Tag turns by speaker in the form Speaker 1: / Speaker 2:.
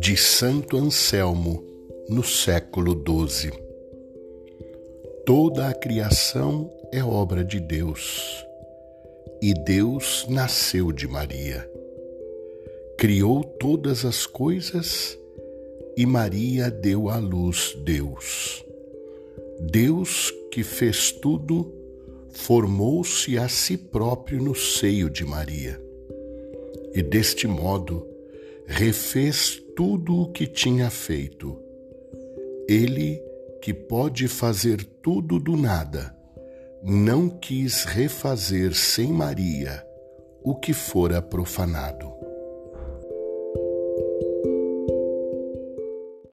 Speaker 1: De Santo Anselmo, no século XII. Toda a criação é obra de Deus, e Deus nasceu de Maria. Criou todas as coisas e Maria deu à luz Deus. Deus que fez tudo, formou-se a si próprio no seio de Maria. E deste modo refez tudo o que tinha feito. Ele, que pode fazer tudo do nada, não quis refazer sem Maria o que fora profanado.